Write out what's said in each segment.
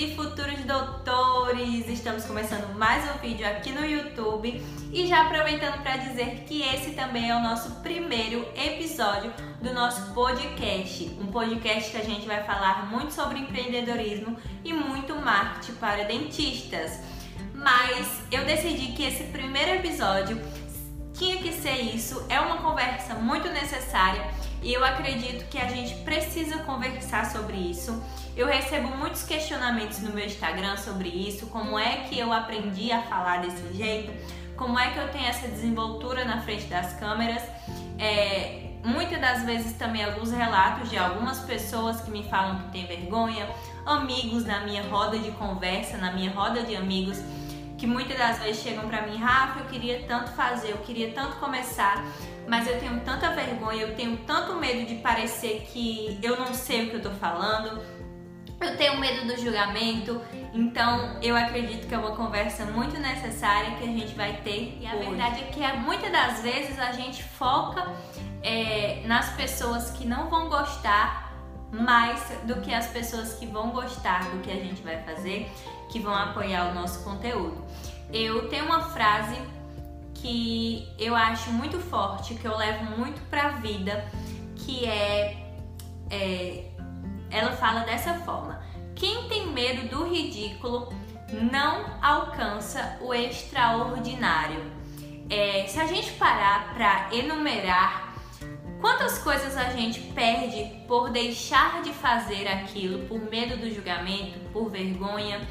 e futuros doutores! Estamos começando mais um vídeo aqui no YouTube e já aproveitando para dizer que esse também é o nosso primeiro episódio do nosso podcast. Um podcast que a gente vai falar muito sobre empreendedorismo e muito marketing para dentistas. Mas eu decidi que esse primeiro episódio tinha que ser isso, é uma conversa muito necessária e eu acredito que a gente precisa conversar sobre isso. Eu recebo muitos questionamentos no meu Instagram sobre isso, como é que eu aprendi a falar desse jeito, como é que eu tenho essa desenvoltura na frente das câmeras. É, muitas das vezes também alguns relatos de algumas pessoas que me falam que tem vergonha, amigos na minha roda de conversa, na minha roda de amigos que muitas das vezes chegam para mim, Rafa, eu queria tanto fazer, eu queria tanto começar, mas eu tenho tanta vergonha, eu tenho tanto medo de parecer que eu não sei o que eu tô falando. Eu tenho medo do julgamento, então eu acredito que é uma conversa muito necessária que a gente vai ter. E a hoje. verdade é que é, muitas das vezes a gente foca é, nas pessoas que não vão gostar mais do que as pessoas que vão gostar do que a gente vai fazer que vão apoiar o nosso conteúdo. Eu tenho uma frase que eu acho muito forte, que eu levo muito pra vida, que é, é ela fala dessa forma: quem tem medo do ridículo não alcança o extraordinário. É, se a gente parar para enumerar quantas coisas a gente perde por deixar de fazer aquilo, por medo do julgamento, por vergonha,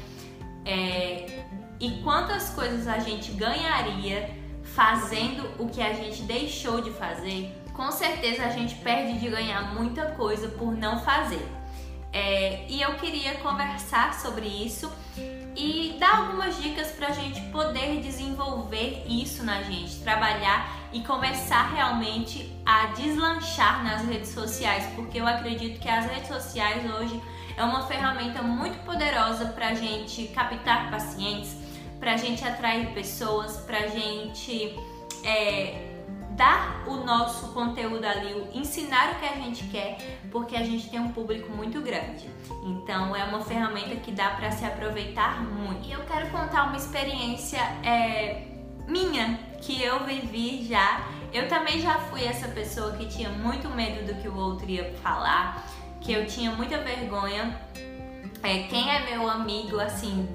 é, e quantas coisas a gente ganharia fazendo o que a gente deixou de fazer, com certeza a gente perde de ganhar muita coisa por não fazer. É, e eu queria conversar sobre isso e dar algumas dicas para a gente poder desenvolver isso na gente, trabalhar e começar realmente a deslanchar nas redes sociais, porque eu acredito que as redes sociais hoje é uma ferramenta muito poderosa para a gente captar pacientes, para a gente atrair pessoas, para a gente é, dar o nosso conteúdo ali, ensinar o que a gente quer, porque a gente tem um público muito grande. Então é uma ferramenta que dá para se aproveitar muito. E eu quero contar uma experiência é, minha que eu vivi já. Eu também já fui essa pessoa que tinha muito medo do que o outro ia falar que eu tinha muita vergonha. É, quem é meu amigo, assim,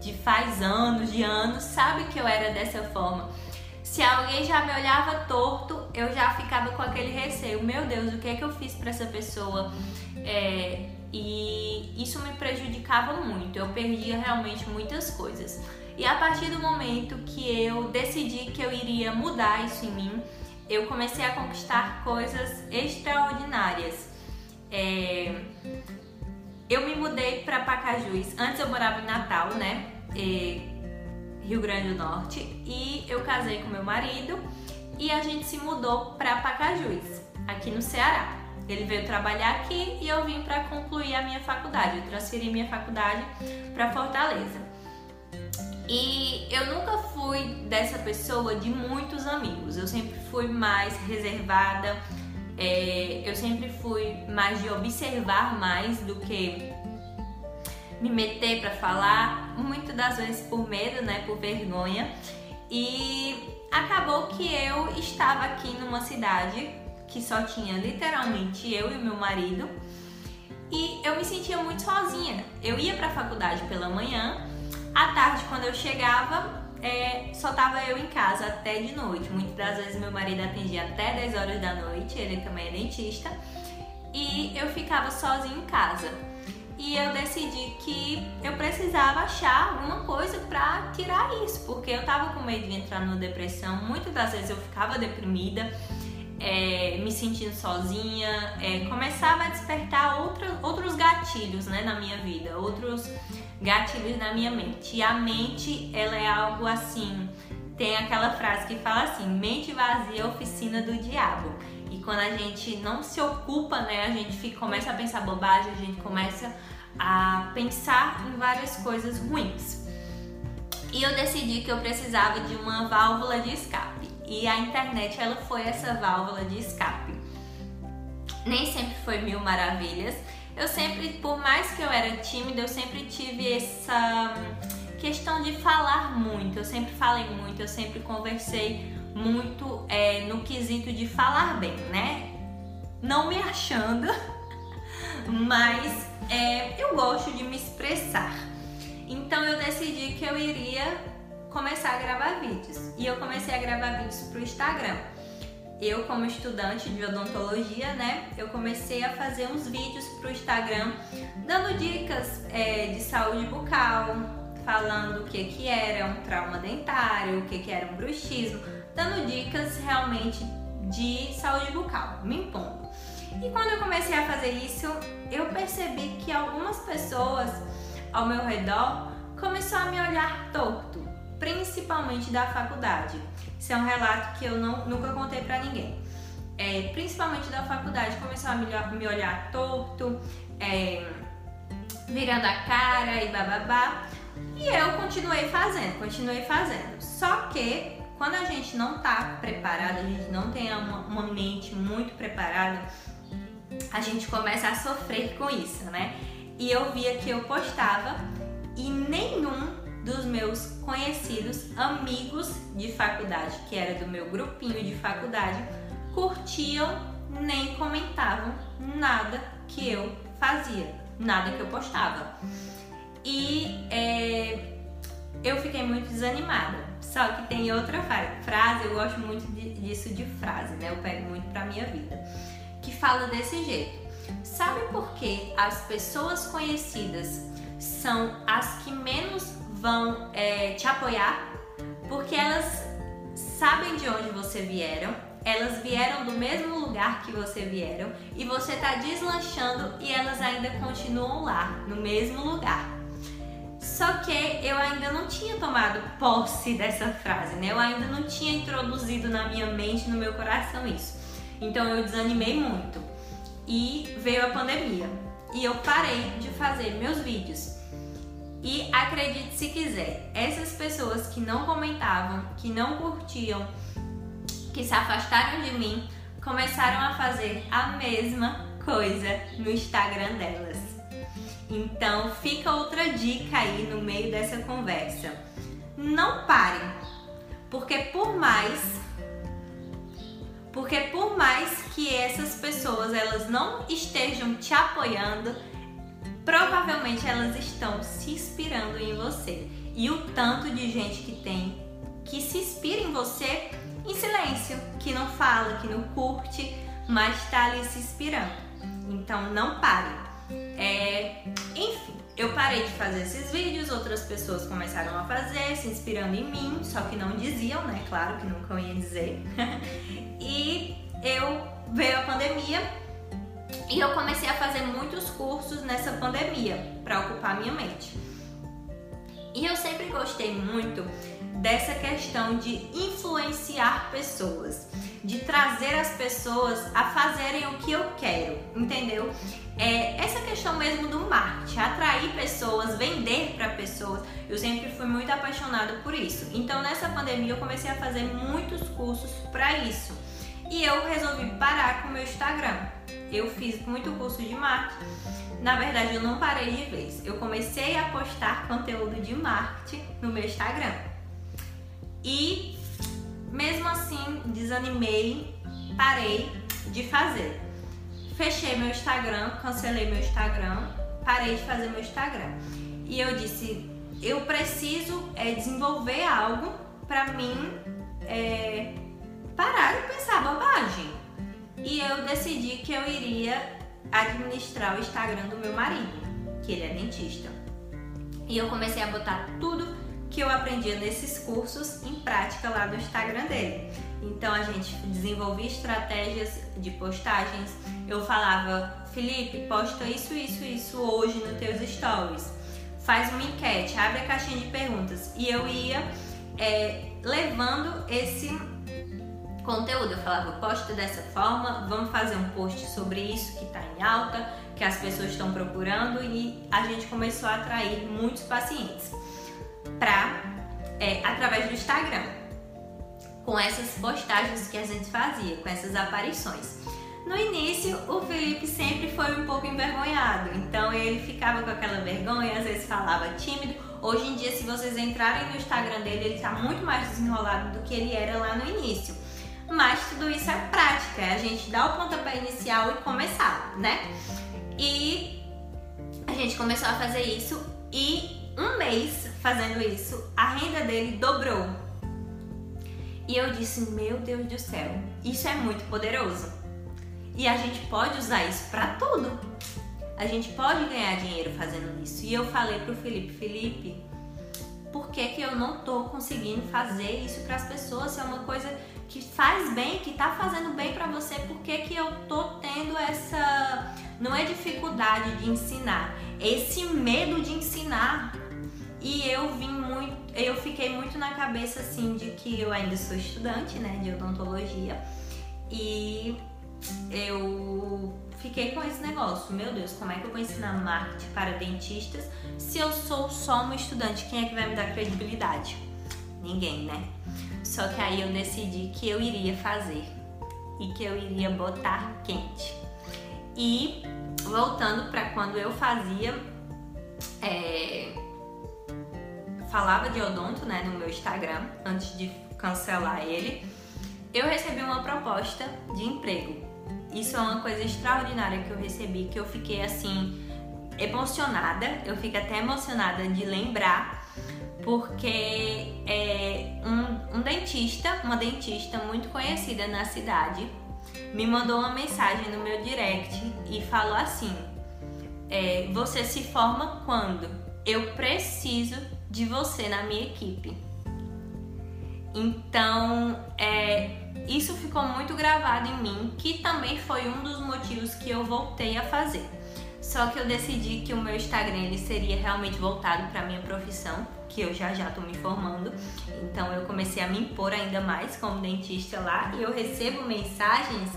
de faz anos, de anos, sabe que eu era dessa forma. Se alguém já me olhava torto, eu já ficava com aquele receio. Meu Deus, o que é que eu fiz para essa pessoa? É, e isso me prejudicava muito. Eu perdia realmente muitas coisas. E a partir do momento que eu decidi que eu iria mudar isso em mim, eu comecei a conquistar coisas extraordinárias. É... Eu me mudei para Pacajus. Antes eu morava em Natal, né? Rio Grande do Norte. E eu casei com meu marido e a gente se mudou para Pacajus, aqui no Ceará. Ele veio trabalhar aqui e eu vim para concluir a minha faculdade. Eu transferi minha faculdade para Fortaleza. E eu nunca fui dessa pessoa de muitos amigos. Eu sempre fui mais reservada, é, eu sempre fui mais de observar mais do que me meter para falar, muitas das vezes por medo, né, por vergonha. E acabou que eu estava aqui numa cidade que só tinha literalmente eu e meu marido. E eu me sentia muito sozinha. Eu ia para a faculdade pela manhã, à tarde quando eu chegava, é, só tava eu em casa até de noite. Muitas das vezes meu marido atendia até 10 horas da noite, ele também é dentista, e eu ficava sozinha em casa. E eu decidi que eu precisava achar alguma coisa para tirar isso, porque eu tava com medo de entrar numa depressão. Muitas das vezes eu ficava deprimida, é, me sentindo sozinha, é, começava a despertar outra, outros gatilhos né, na minha vida, outros gatilhos na minha mente. E a mente, ela é algo assim, tem aquela frase que fala assim, mente vazia, oficina do diabo. Quando a gente não se ocupa, né, a gente fica, começa a pensar bobagem, a gente começa a pensar em várias coisas ruins. E eu decidi que eu precisava de uma válvula de escape. E a internet, ela foi essa válvula de escape. Nem sempre foi mil maravilhas, eu sempre, por mais que eu era tímida, eu sempre tive essa questão de falar muito. Eu sempre falei muito, eu sempre conversei muito é, no quesito de falar bem, né? Não me achando, mas é, eu gosto de me expressar. Então eu decidi que eu iria começar a gravar vídeos. E eu comecei a gravar vídeos para o Instagram. Eu, como estudante de odontologia, né, eu comecei a fazer uns vídeos para o Instagram dando dicas é, de saúde bucal, falando o que, que era um trauma dentário, o que, que era um bruxismo, dando dicas realmente de saúde bucal, me impondo. E quando eu comecei a fazer isso, eu percebi que algumas pessoas ao meu redor começaram a me olhar torto, principalmente da faculdade. Isso é um relato que eu não, nunca contei para ninguém. É, principalmente da faculdade, começaram a me, me olhar torto, é, virando a cara e bababá. E eu continuei fazendo, continuei fazendo. Só que quando a gente não tá preparado, a gente não tem uma, uma mente muito preparada, a gente começa a sofrer com isso, né? E eu via que eu postava e nenhum dos meus conhecidos amigos de faculdade, que era do meu grupinho de faculdade, curtiam nem comentavam nada que eu fazia, nada que eu postava. E é, eu fiquei muito desanimada. Só que tem outra frase, eu gosto muito disso de frase, né? Eu pego muito pra minha vida, que fala desse jeito. Sabe por que as pessoas conhecidas são as que menos vão é, te apoiar? Porque elas sabem de onde você vieram, elas vieram do mesmo lugar que você vieram e você está deslanchando e elas ainda continuam lá, no mesmo lugar. Só que eu ainda não tinha tomado posse dessa frase, né? Eu ainda não tinha introduzido na minha mente, no meu coração isso. Então eu desanimei muito. E veio a pandemia. E eu parei de fazer meus vídeos. E acredite se quiser, essas pessoas que não comentavam, que não curtiam, que se afastaram de mim, começaram a fazer a mesma coisa no Instagram delas. Então fica outra dica aí no meio dessa conversa. Não parem, porque por mais porque por mais que essas pessoas elas não estejam te apoiando, provavelmente elas estão se inspirando em você. E o tanto de gente que tem que se inspira em você em silêncio, que não fala, que não curte, mas está ali se inspirando. Então não pare. É, enfim, eu parei de fazer esses vídeos, outras pessoas começaram a fazer, se inspirando em mim, só que não diziam, né? Claro que nunca ia dizer. e eu veio a pandemia e eu comecei a fazer muitos cursos nessa pandemia para ocupar minha mente. E eu sempre gostei muito dessa questão de influenciar pessoas, de trazer as pessoas a fazerem o que eu quero, entendeu? É essa questão mesmo do marketing, atrair pessoas, vender para pessoas. Eu sempre fui muito apaixonada por isso. Então nessa pandemia eu comecei a fazer muitos cursos para isso. E eu resolvi parar com o meu Instagram. Eu fiz muito curso de marketing. Na verdade, eu não parei de vez. Eu comecei a postar conteúdo de marketing no meu Instagram. E mesmo assim, desanimei, parei de fazer. Fechei meu Instagram, cancelei meu Instagram, parei de fazer meu Instagram. E eu disse, eu preciso é, desenvolver algo para mim é, parar de pensar bobagem. E eu decidi que eu iria administrar o Instagram do meu marido, que ele é dentista. E eu comecei a botar tudo que eu aprendia nesses cursos em prática lá no Instagram dele. Então a gente desenvolvia estratégias de postagens. Eu falava, Felipe, posta isso, isso, isso hoje nos teus stories. Faz uma enquete, abre a caixinha de perguntas. E eu ia é, levando esse conteúdo. Eu falava, posta dessa forma, vamos fazer um post sobre isso que está em alta, que as pessoas estão procurando e a gente começou a atrair muitos pacientes para é, através do Instagram, com essas postagens que a gente fazia, com essas aparições. No início, o Felipe sempre foi um pouco envergonhado, então ele ficava com aquela vergonha, às vezes falava tímido. Hoje em dia, se vocês entrarem no Instagram dele, ele tá muito mais desenrolado do que ele era lá no início. Mas tudo isso é prática, é a gente dar o pontapé inicial e começar, né? E a gente começou a fazer isso e um mês fazendo isso, a renda dele dobrou. E eu disse: Meu Deus do céu, isso é muito poderoso. E a gente pode usar isso para tudo. A gente pode ganhar dinheiro fazendo isso. E eu falei pro Felipe, Felipe, por que, que eu não tô conseguindo fazer isso para as pessoas? Se é uma coisa que faz bem, que tá fazendo bem para você, por que, que eu tô tendo essa não é dificuldade de ensinar, é esse medo de ensinar. E eu vim muito, eu fiquei muito na cabeça assim de que eu ainda sou estudante, né, de odontologia. E eu fiquei com esse negócio. Meu Deus, como é que eu vou ensinar marketing para dentistas se eu sou só uma estudante? Quem é que vai me dar credibilidade? Ninguém, né? Só que aí eu decidi que eu iria fazer e que eu iria botar quente. E voltando para quando eu fazia, é, falava de odonto, né, no meu Instagram, antes de cancelar ele, eu recebi uma proposta de emprego isso é uma coisa extraordinária que eu recebi, que eu fiquei assim emocionada. Eu fico até emocionada de lembrar, porque é um, um dentista, uma dentista muito conhecida na cidade, me mandou uma mensagem no meu direct e falou assim: é, Você se forma quando? Eu preciso de você na minha equipe. Então, é, isso ficou muito gravado em mim, que também foi um dos motivos que eu voltei a fazer. Só que eu decidi que o meu Instagram ele seria realmente voltado para minha profissão, que eu já já tô me formando. Então eu comecei a me impor ainda mais como dentista lá e eu recebo mensagens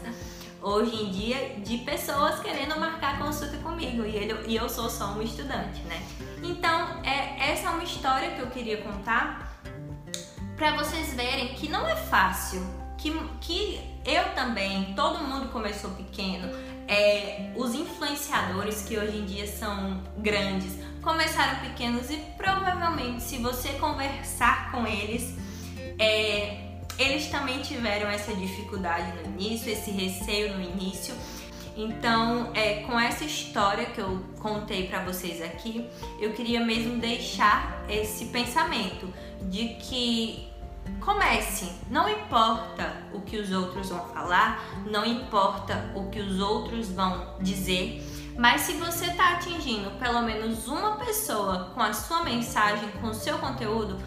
hoje em dia de pessoas querendo marcar consulta comigo e, ele, e eu sou só um estudante, né? Então, é, essa é uma história que eu queria contar para vocês verem que não é fácil que, que eu também, todo mundo começou pequeno, é, os influenciadores que hoje em dia são grandes começaram pequenos e provavelmente se você conversar com eles, é, eles também tiveram essa dificuldade no início, esse receio no início. Então, é, com essa história que eu contei para vocês aqui, eu queria mesmo deixar esse pensamento de que Comece, não importa o que os outros vão falar, não importa o que os outros vão dizer, mas se você está atingindo pelo menos uma pessoa com a sua mensagem, com o seu conteúdo,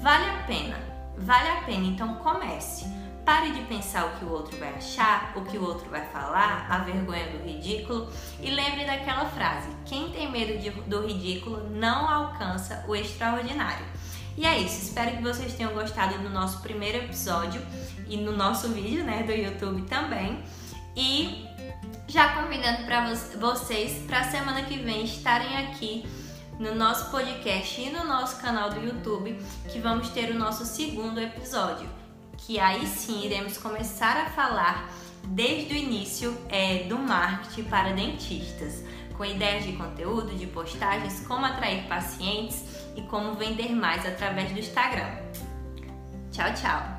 vale a pena, vale a pena. Então comece. Pare de pensar o que o outro vai achar, o que o outro vai falar, a vergonha do ridículo e lembre daquela frase: quem tem medo de, do ridículo não alcança o extraordinário. E é isso, espero que vocês tenham gostado do nosso primeiro episódio e no nosso vídeo, né, do YouTube também. E já convidando para vocês para semana que vem estarem aqui no nosso podcast e no nosso canal do YouTube, que vamos ter o nosso segundo episódio, que aí sim iremos começar a falar desde o início é, do marketing para dentistas, com ideias de conteúdo, de postagens, como atrair pacientes e como vender mais através do Instagram. Tchau, tchau!